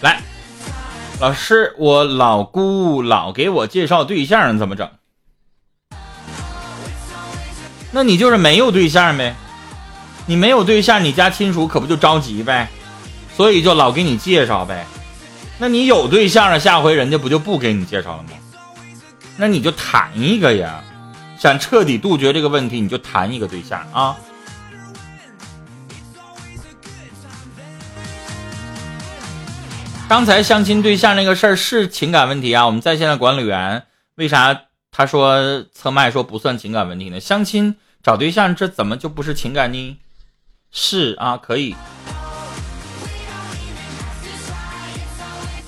来，老师，我老姑老给我介绍对象，怎么整？那你就是没有对象呗？你没有对象，你家亲属可不就着急呗？所以就老给你介绍呗。那你有对象了，下回人家不就不给你介绍了吗？那你就谈一个呀，想彻底杜绝这个问题，你就谈一个对象啊。刚才相亲对象那个事儿是情感问题啊，我们在线的管理员为啥他说侧麦说不算情感问题呢？相亲找对象这怎么就不是情感呢？是啊，可以。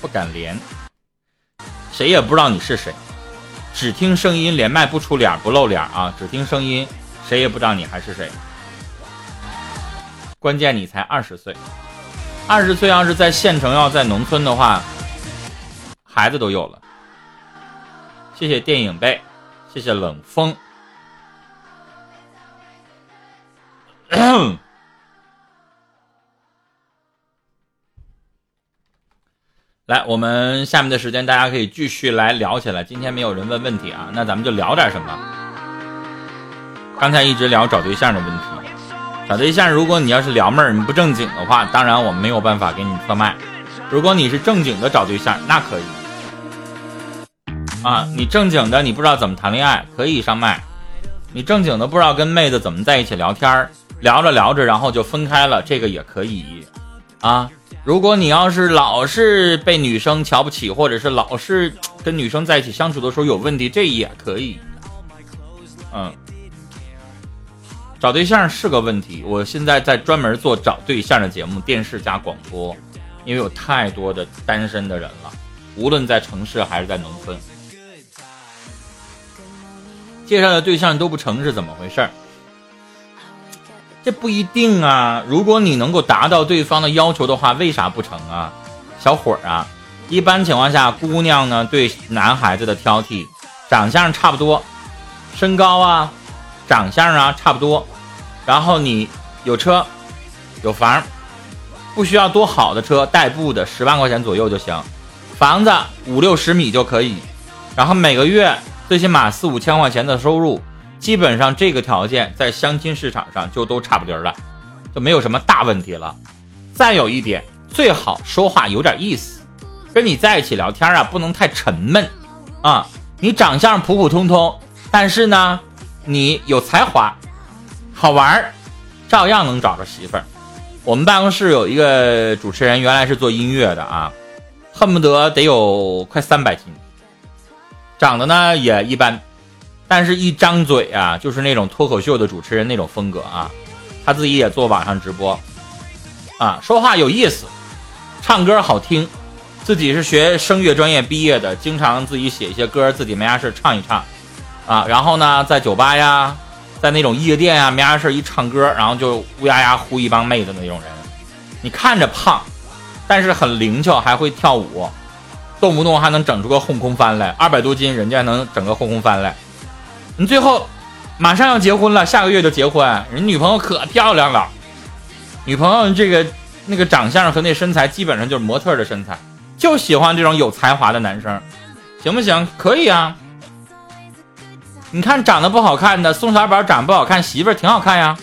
不敢连，谁也不知道你是谁，只听声音连麦不出脸不露脸啊！只听声音，谁也不知道你还是谁。关键你才二十岁，二十岁要是在县城，要在农村的话，孩子都有了。谢谢电影背，谢谢冷风。来，我们下面的时间大家可以继续来聊起来。今天没有人问问题啊，那咱们就聊点什么。刚才一直聊找对象的问题，找对象，如果你要是撩妹儿，你不正经的话，当然我没有办法给你特麦。如果你是正经的找对象，那可以。啊，你正经的你不知道怎么谈恋爱，可以上麦。你正经的不知道跟妹子怎么在一起聊天儿聊着聊着然后就分开了，这个也可以。啊。如果你要是老是被女生瞧不起，或者是老是跟女生在一起相处的时候有问题，这也可以。嗯，找对象是个问题。我现在在专门做找对象的节目，电视加广播，因为有太多的单身的人了，无论在城市还是在农村，介绍的对象都不成是怎么回事？这不一定啊！如果你能够达到对方的要求的话，为啥不成啊？小伙儿啊，一般情况下，姑娘呢对男孩子的挑剔，长相差不多，身高啊，长相啊差不多，然后你有车，有房，不需要多好的车，代步的十万块钱左右就行，房子五六十米就可以，然后每个月最起码四五千块钱的收入。基本上这个条件在相亲市场上就都差不离了，就没有什么大问题了。再有一点，最好说话有点意思，跟你在一起聊天啊，不能太沉闷啊。你长相普普通通，但是呢，你有才华，好玩儿，照样能找着媳妇儿。我们办公室有一个主持人，原来是做音乐的啊，恨不得得有快三百斤，长得呢也一般。但是，一张嘴啊，就是那种脱口秀的主持人那种风格啊。他自己也做网上直播，啊，说话有意思，唱歌好听，自己是学声乐专业毕业的，经常自己写一些歌，自己没啥事唱一唱，啊，然后呢，在酒吧呀，在那种夜店啊，没啥事一唱歌，然后就乌压压呼一帮妹子那种人。你看着胖，但是很灵巧，还会跳舞，动不动还能整出个后空翻来，二百多斤，人家能整个后空翻来。你最后马上要结婚了，下个月就结婚，人女朋友可漂亮了，女朋友这个那个长相和那身材基本上就是模特的身材，就喜欢这种有才华的男生，行不行？可以啊。你看长得不好看的宋小宝长不好看，媳妇儿挺好看呀。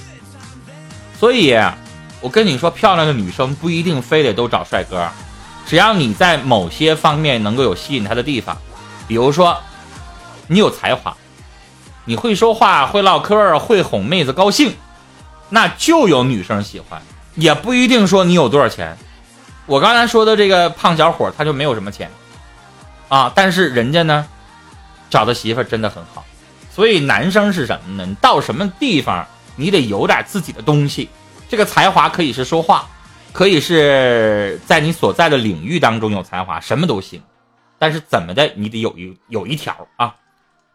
所以，我跟你说，漂亮的女生不一定非得都找帅哥，只要你在某些方面能够有吸引她的地方，比如说你有才华。你会说话，会唠嗑，会哄妹子高兴，那就有女生喜欢，也不一定说你有多少钱。我刚才说的这个胖小伙，他就没有什么钱啊，但是人家呢，找的媳妇真的很好。所以男生是什么呢？你到什么地方，你得有点自己的东西。这个才华可以是说话，可以是在你所在的领域当中有才华，什么都行。但是怎么的，你得有一有一条啊。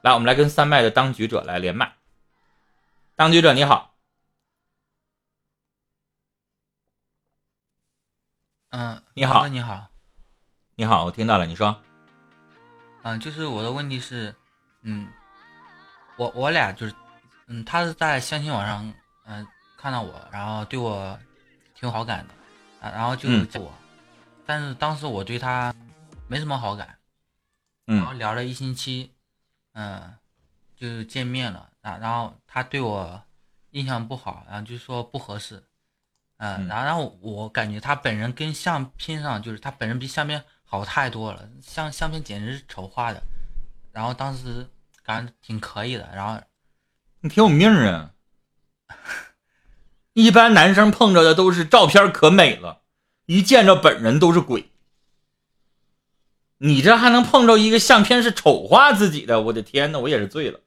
来，我们来跟三麦的当局者来连麦。当局者你好，嗯，你好，你好，你好，我听到了，你说，嗯，就是我的问题是，嗯，我我俩就是，嗯，他是在相亲网上，嗯，看到我，然后对我挺有好感的，啊，然后就叫我，但是当时我对他没什么好感，嗯。然后聊了一星期，嗯，就见面了啊，然后他对我印象不好，然后就说不合适，嗯，嗯。然后然后我感觉他本人跟相片上就是他本人比相片好太多了，相相片简直是丑化的，然后当时感觉挺可以的，然后你挺有命啊！一般男生碰着的都是照片可美了，一见着本人都是鬼。你这还能碰着一个相片是丑化自己的？我的天呐，我也是醉了。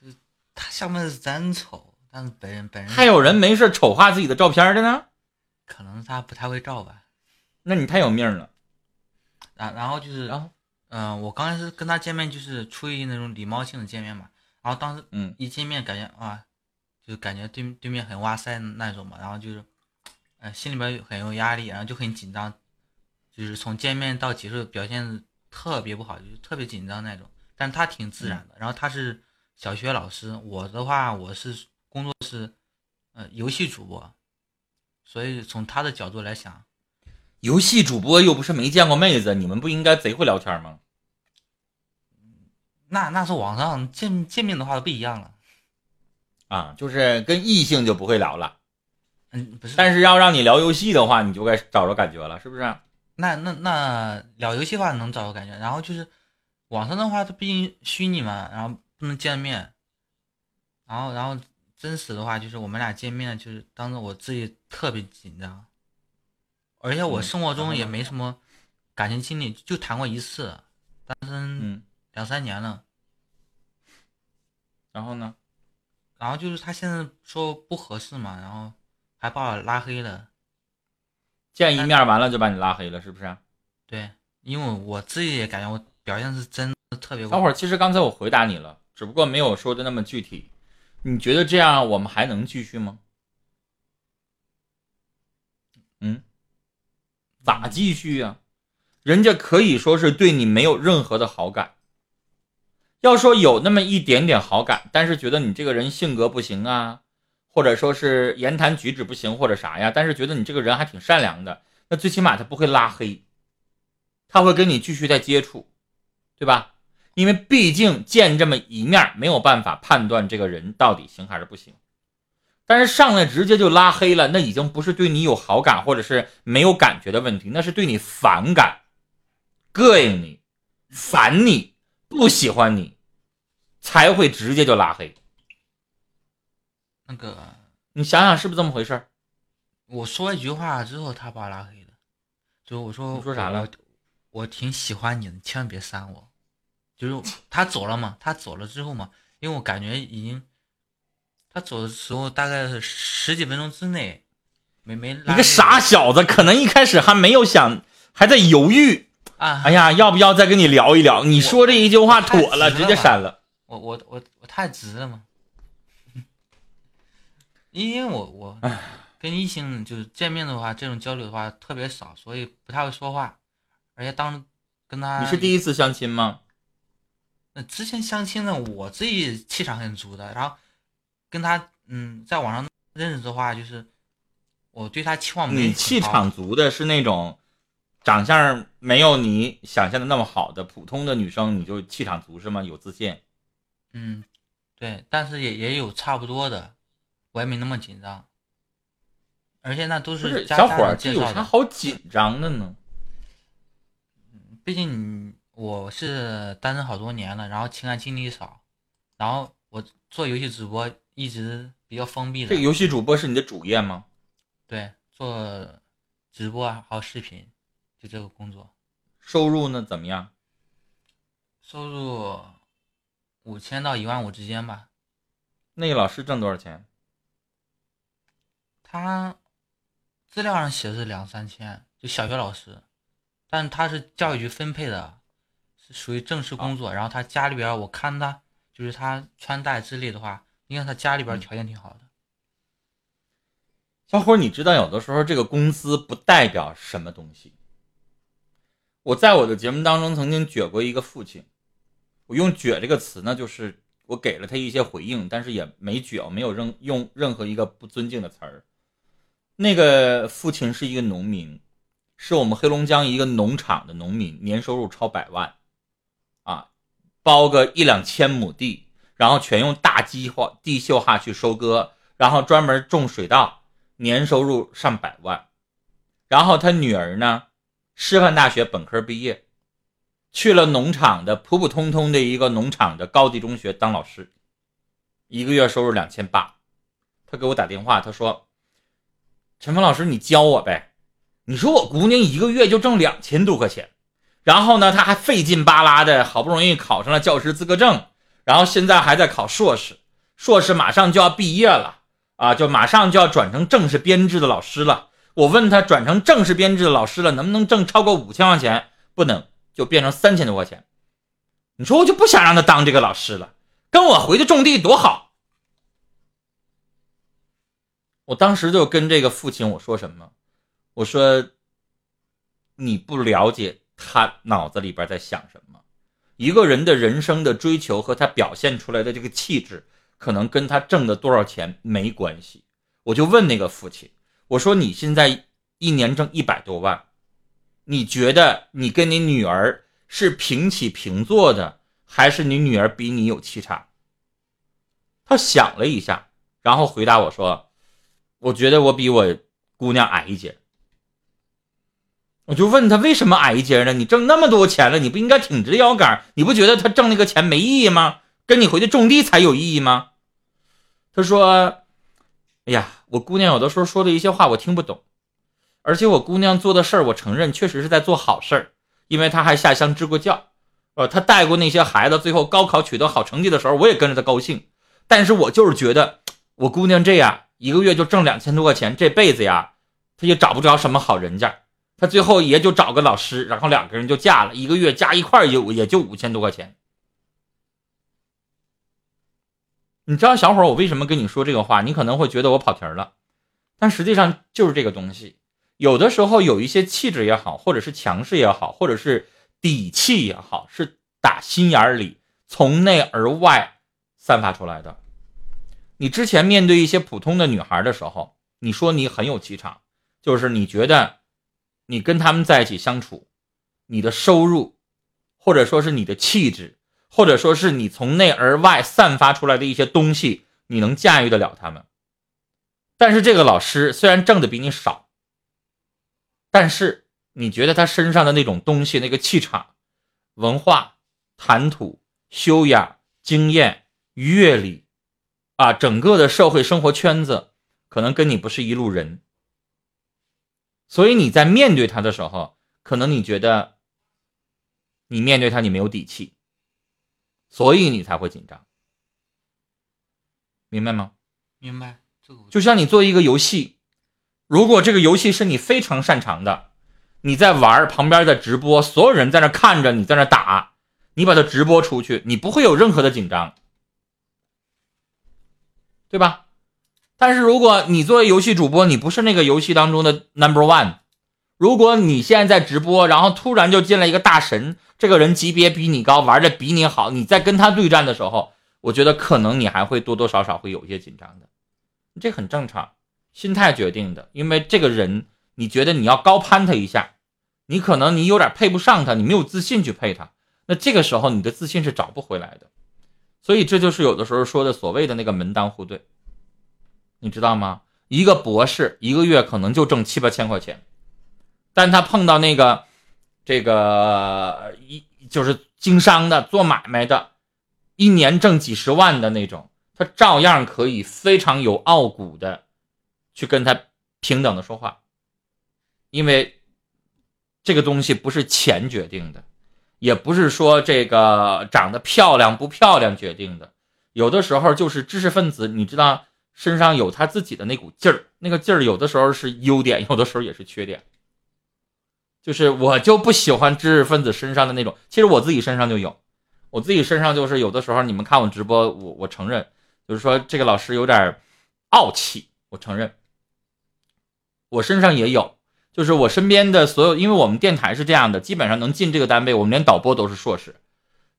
就他相片是真丑，但是本人本人还有人没事丑化自己的照片的呢？可能他不太会照吧，那你太有命了。然然后就是然后，嗯、我刚开始跟他见面就是出于那种礼貌性的见面嘛，然后当时嗯一见面感觉啊，就感觉对对面很哇塞那种嘛，然后就是，呃，心里边很有压力，然后就很紧张，就是从见面到结束表现特别不好，就是特别紧张那种。但他挺自然的，然后他是小学老师，我的话我是工作是，呃，游戏主播，所以从他的角度来想，游戏主播又不是没见过妹子，你们不应该贼会聊天吗？那那是网上见见面的话不一样了，啊，就是跟异性就不会聊了，嗯，不是，但是要让你聊游戏的话，你就该找着感觉了，是不是？那那那聊游戏的话能找到感觉，然后就是网上的话，它毕竟虚拟嘛，然后不能见面，然后然后真实的话就是我们俩见面，就是当时我自己特别紧张，而且我嗯生活中也没什么感情经历，就谈过一次，单身嗯，两三年了，然后呢？然后就是他现在说不合适嘛，然后还把我拉黑了，见一面完了就把你拉黑了，是不是？对，因为我自己也感觉我表现是真的特别不好小伙儿，其实刚才我回答你了，只不过没有说的那么具体。你觉得这样我们还能继续吗？嗯，咋继续呀、人家可以说是对你没有任何的好感。要说有那么一点点好感，但是觉得你这个人性格不行啊，或者说是言谈举止不行或者啥呀，但是觉得你这个人还挺善良的，那最起码他不会拉黑，他会跟你继续再接触，对吧？因为毕竟见这么一面，没有办法判断这个人到底行还是不行。但是上来直接就拉黑了，那已经不是对你有好感或者是没有感觉的问题，那是对你反感、膈应你、烦你、不喜欢你，才会直接就拉黑。那个你想想是不是这么回事儿？我说一句话之后，他把我拉黑了。就我说你说啥了我？我挺喜欢你的，千万别删我。就是他走了嘛，他走了之后嘛，因为我感觉已经，他走的时候大概是十几分钟之内，没没你个傻小子，可能一开始还没有想，还在犹豫。啊！哎呀，要不要再跟你聊一聊？你说这一句话妥了直接删了。我我我我太直了嘛，因为我我跟异性就是见面的话，这种交流的话特别少，所以不太会说话，而且当跟他你是第一次相亲吗？那之前相亲呢，我自己气场很足的，然后跟他嗯在网上认识的话，就是我对他期望没你气场足的是那种长相没有你想象的那么好的普通的女生，你就气场足是吗？有自信？嗯对，但是也也有差不多的，我也没那么紧张，而且那都不是是小伙儿，家家人这有啥介绍的。好紧张的呢？毕竟你我是单身好多年了，然后情感经历少，然后我做游戏直播一直比较封闭的，这个游戏主播是你的主业吗？对做直播啊还有视频，就这个工作，收入呢怎么样？收入五千到一万五之间吧。那个老师挣多少钱？他资料上写的是两三千，就小学老师，但他是教育局分配的，是属于正式工作。然后他家里边，我看他就是他穿戴之类的话，应该他家里边条件挺好的。小伙，你知道有的时候这个工资不代表什么东西。我在我的节目当中曾经撅过一个父亲，我用“撅”这个词呢，就是我给了他一些回应，但是也没撅，没有任用任何一个不尊敬的词儿。那个父亲是一个农民，是我们黑龙江一个农场的农民，年收入超百万，啊，包个一两千亩地，然后全用大机化地秀哈去收割，然后专门种水稻，年收入上百万。然后他女儿呢，师范大学本科毕业，去了农场的普普通通的一个农场的高级中学当老师，一个月收入两千八。他给我打电话，他说：“陈峰老师，你教我呗。你说我姑娘一个月就挣两千多块钱，然后呢，她还费劲巴拉的，好不容易考上了教师资格证，然后现在还在考硕士，硕士马上就要毕业了啊，就马上就要转成正式编制的老师了。我问他，转成正式编制的老师了，能不能挣超过五千块钱？不能，就变成三千多块钱。你说我就不想让他当这个老师了，跟我回去种地多好。”我当时就跟这个父亲我说什么？我说：“你不了解他脑子里边在想什么。一个人的人生的追求和他表现出来的这个气质，可能跟他挣的多少钱没关系。”我就问那个父亲：“我说你现在一年挣一百多万，你觉得你跟你女儿是平起平坐的，还是你女儿比你有气场？”他想了一下，然后回答我说。我觉得我比我姑娘矮一截，我就问他为什么矮一截呢？你挣那么多钱了，你不应该挺直腰杆？你不觉得他挣那个钱没意义吗？跟你回去种地才有意义吗？他说：“哎呀，我姑娘有的时候说的一些话我听不懂，而且我姑娘做的事儿，我承认确实是在做好事儿，因为她还下乡支过教，呃，她带过那些孩子，最后高考取得好成绩的时候，我也跟着她高兴。但是我就是觉得我姑娘这样。”一个月就挣两千多块钱，这辈子呀，她也找不着什么好人家，她最后也就找个老师，然后两个人就嫁了，一个月加一块也也就五千多块钱。你知道小伙儿我为什么跟你说这个话？你可能会觉得我跑题了，但实际上就是这个东西。有的时候有一些气质也好，或者是强势也好，或者是底气也好，是打心眼里从内而外散发出来的。你之前面对一些普通的女孩的时候，你说你很有气场，就是你觉得你跟他们在一起相处，你的收入，或者说是你的气质，或者说是你从内而外散发出来的一些东西，你能驾驭得了他们。但是这个老师虽然挣的比你少，但是你觉得他身上的那种东西，那个气场、文化、谈吐、修养、经验、阅历。啊，整个的社会生活圈子可能跟你不是一路人，所以你在面对他的时候，可能你觉得你面对他你没有底气，所以你才会紧张，明白吗？明白。就像你做一个游戏，如果这个游戏是你非常擅长的，你在玩，旁边的直播，所有人在那看着你在那打，你把它直播出去，你不会有任何的紧张。对吧？但是如果你作为游戏主播，你不是那个游戏当中的 number one，如果你现在在直播，然后突然就进来一个大神，这个人级别比你高，玩的比你好，你在跟他对战的时候，我觉得可能你还会多多少少会有一些紧张的，这很正常，心态决定的。因为这个人，你觉得你要高攀他一下，你可能你有点配不上他，你没有自信去配他，那这个时候你的自信是找不回来的。所以这就是有的时候说的所谓的那个门当户对，你知道吗？一个博士一个月可能就挣七八千块钱，但他碰到那个这个一就是经商的做买卖的，一年挣几十万的那种，他照样可以非常有傲骨的去跟他平等的说话，因为这个东西不是钱决定的。也不是说这个长得漂亮不漂亮决定的，有的时候就是知识分子，你知道身上有他自己的那股劲儿，那个劲儿有的时候是优点，有的时候也是缺点。就是我就不喜欢知识分子身上的那种，其实我自己身上就有，我自己身上就是有的时候你们看我直播，我我承认，就是说这个老师有点傲气，我承认，我身上也有。就是我身边的所有，因为我们电台是这样的，基本上能进这个单位，我们连导播都是硕士，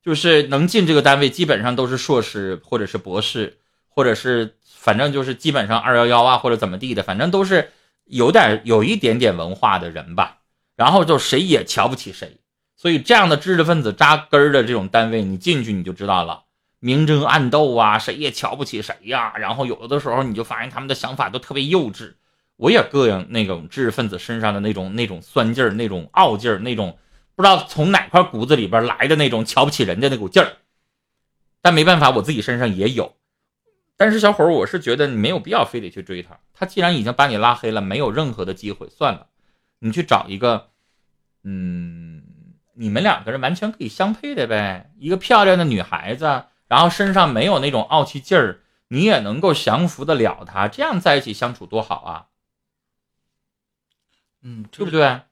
就是能进这个单位，基本上都是硕士或者是博士，或者是反正就是基本上二幺幺啊或者怎么地的，反正都是有点有一点点文化的人吧。然后就谁也瞧不起谁。所以这样的知识分子扎根的这种单位，你进去你就知道了，明争暗斗啊，谁也瞧不起谁呀。然后有的时候你就发现他们的想法都特别幼稚。我也膈应那种知识分子身上的那种那种酸劲儿、那种傲劲儿、那种不知道从哪块骨子里边来的那种瞧不起人家那股劲儿。但没办法，我自己身上也有。但是小伙儿，我是觉得你没有必要非得去追他。他既然已经把你拉黑了，没有任何的机会，算了，你去找一个，嗯。你们两个人完全可以相配的呗，一个漂亮的女孩子，然后身上没有那种傲气劲儿，你也能够降服得了她，这样在一起相处多好啊！嗯，对不对？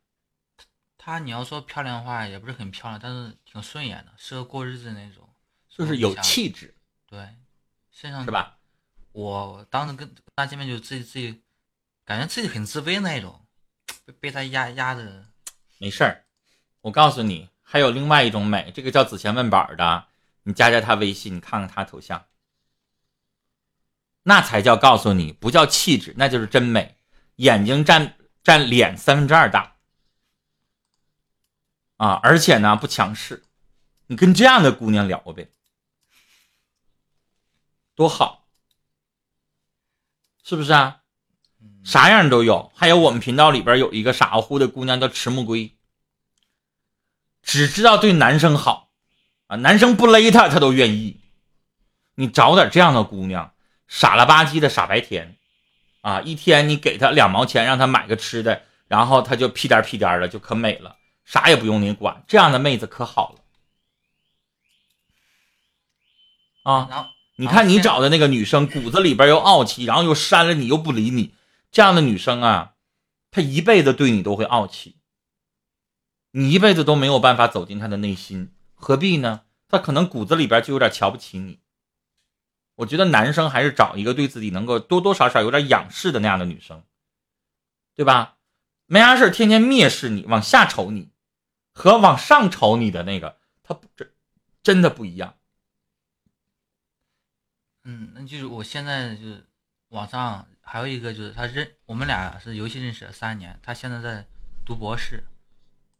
她你要说漂亮的话，也不是很漂亮，但是挺顺眼的，适合过日子那种，就是有气质。对，身上是吧？我当时跟她见面就自己自己，感觉自己很自卑那种，被被她压压着。没事儿。我告诉你，还有另外一种美，这个叫子贤问宝的，你加加她微信，你看看她头像，那才叫告诉你，不叫气质，那就是真美，眼睛占占脸三分之二大，啊，而且呢不强势，你跟这样的姑娘聊呗，多好，是不是啊？啥样都有，还有我们频道里边有一个傻乎乎的姑娘叫迟木龟。只知道对男生好，啊，男生不勒她她都愿意。你找点这样的姑娘，傻了吧唧的傻白甜，啊，一天你给他两毛钱，让他买个吃的，然后他就屁颠屁颠的，就可美了，啥也不用你管。这样的妹子可好了，啊，你看你找的那个女生，骨子里边又傲气，然后又删了你，又不理你，这样的女生啊，她一辈子对你都会傲气。你一辈子都没有办法走进她的内心，何必呢？她可能骨子里边就有点瞧不起你。我觉得男生还是找一个对自己能够多多少少有点仰视的那样的女生，对吧？没啥事天天蔑视你、往下瞅你，和往上瞅你的那个，他不真真的不一样。嗯，那就是我现在就是网上还有一个就是他认我们俩是游戏认识了三年，他现在在读博士。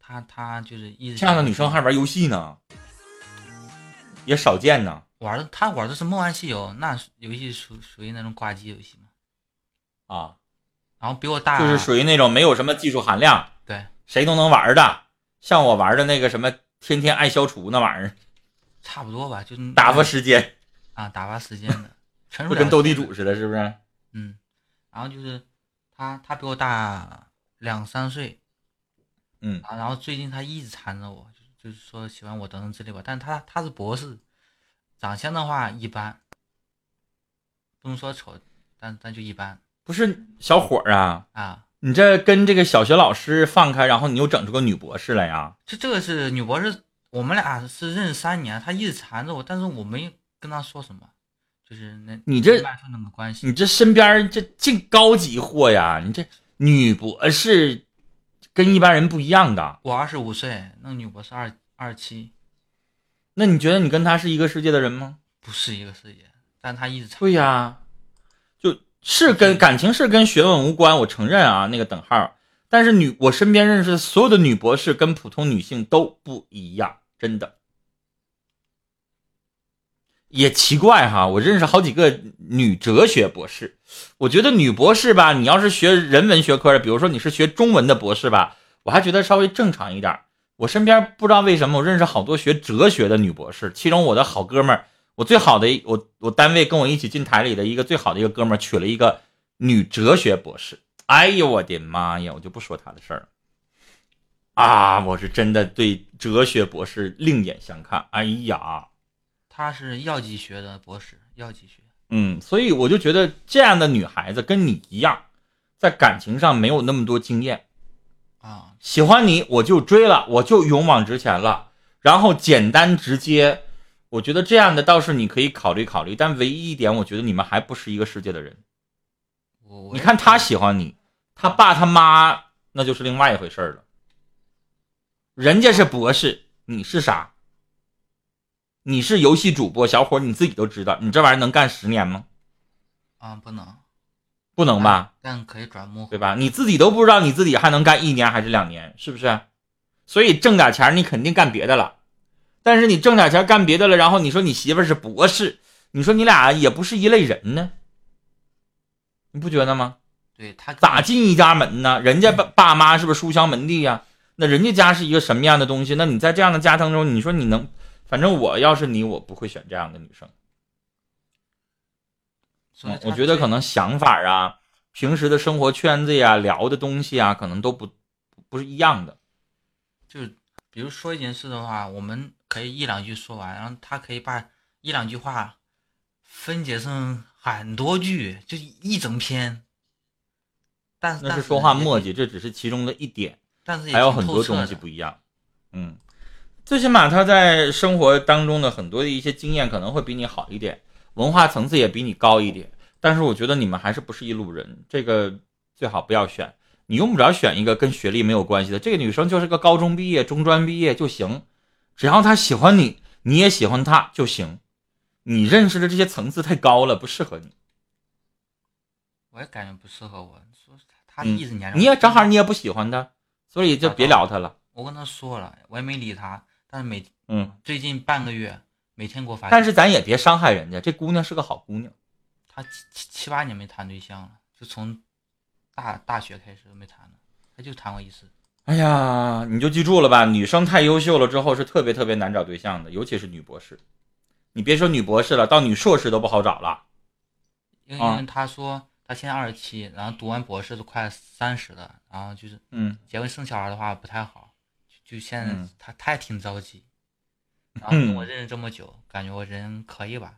他他就是一直这样的女生还玩游戏呢，也少见呢。玩的他玩的是梦幻西游，那游戏属属于那种挂机游戏嘛。啊，然后比我大，就是属于那种没有什么技术含量，对，谁都能玩的。像我玩的那个什么天天爱消除那玩意儿，差不多吧，就打发时间啊，打发时间的，不跟斗地主似的，是不是？嗯，然后就是他他比我大两三岁。嗯，然后最近他一直缠着我，就是说喜欢我等等之类吧。但他他是博士，长相的话一般，不能说丑，但但就一般。不是小伙儿啊啊！你这跟这个小学老师放开，然后你又整出个女博士来呀？这这个是女博士，我们俩是认识三年，她一直缠着我，但是我没跟她说什么，就是那你这那个关系，你这身边这净高级货呀！你这女博士。跟一般人不一样的。我二十五岁，那个女博士二二十七。那你觉得你跟他是一个世界的人吗？不是一个世界，但他一直对呀，就是跟感情是跟学问无关，我承认啊，那个等号。但是女，我身边认识所有的女博士跟普通女性都不一样，真的。也奇怪哈，我认识好几个女哲学博士，我觉得女博士吧，你要是学人文学科的，比如说你是学中文的博士吧，我还觉得稍微正常一点。我身边不知道为什么，我认识好多学哲学的女博士，其中我的好哥们儿，我最好的我我单位跟我一起进台里的一个最好的一个哥们儿，娶了一个女哲学博士。哎呦我的妈呀，我就不说他的事儿了。啊，我是真的对哲学博士另眼相看。哎呀。他是药剂学的博士，药剂学。嗯，所以我就觉得这样的女孩子跟你一样，在感情上没有那么多经验啊。喜欢你，我就追了，我就勇往直前了，然后简单直接。我觉得这样的倒是你可以考虑考虑，但唯一一点，我觉得你们还不是一个世界的人。你看他喜欢你，他爸他妈那就是另外一回事了。人家是博士，你是啥？你是游戏主播，小伙你自己都知道，你这玩意儿能干十年吗？啊，不能。不能吧？但可以转幕，对吧？你自己都不知道你自己还能干一年还是两年，是不是？所以挣点钱你肯定干别的了，但是你挣点钱干别的了，然后你说你媳妇是博士，你说你俩也不是一类人呢，你不觉得吗？对他咋进一家门呢？人家爸爸妈是不是书香门第呀？那人家家是一个什么样的东西？那你在这样的家庭中，你说你能？反正我要是你，我不会选这样的女生。我觉得可能想法啊，平时的生活圈子呀，聊的东西啊，可能都不不是一样的。就是比如说一件事的话，我们可以一两句说完，然后他可以把一两句话分解成很多句，就一整篇。但那是说话墨迹，这只是其中的一点，但是还有很多东西不一样。嗯，最起码他在生活当中的很多的一些经验可能会比你好一点。文化层次也比你高一点，但是我觉得你们还是不是一路人，这个最好不要选。你用不着选一个跟学历没有关系的，这个女生就是个高中毕业、中专毕业就行，只要她喜欢你，你也喜欢她就行。你认识的这些层次太高了，不适合你。我也感觉不适合我，说他一直黏着你也正好你也不喜欢他，所以就别聊他了。我跟他说了，我也没理他，但是每嗯最近半个月。每天给我发，但是咱也别伤害人家。这姑娘是个好姑娘，她七七七八年没谈对象了，就从大大学开始没谈了，她就谈过一次。哎呀，你就记住了吧，女生太优秀了之后是特别特别难找对象的，尤其是女博士。你别说女博士了，到女硕士都不好找了。因为因为她说她现在二十七，然后读完博士都快三十了，然后就是嗯，结婚生小孩的话不太好，就现在她她也挺着急。然后跟我认识这么久，感觉我人可以吧？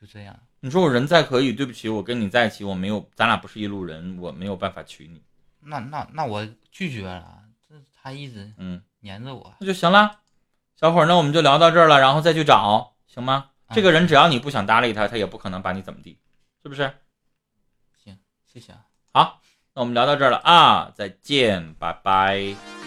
就这样。你说我人再可以，对不起，我跟你在一起，我没有，咱俩不是一路人，我没有办法娶你。那那那我拒绝了。这他一直嗯黏着我，那就行了。小伙儿，那我们就聊到这儿了，然后再去找，行吗？这个人只要你不想搭理他，他也不可能把你怎么地，是不是？行，谢谢啊。好，那我们聊到这儿了啊，再见，拜拜。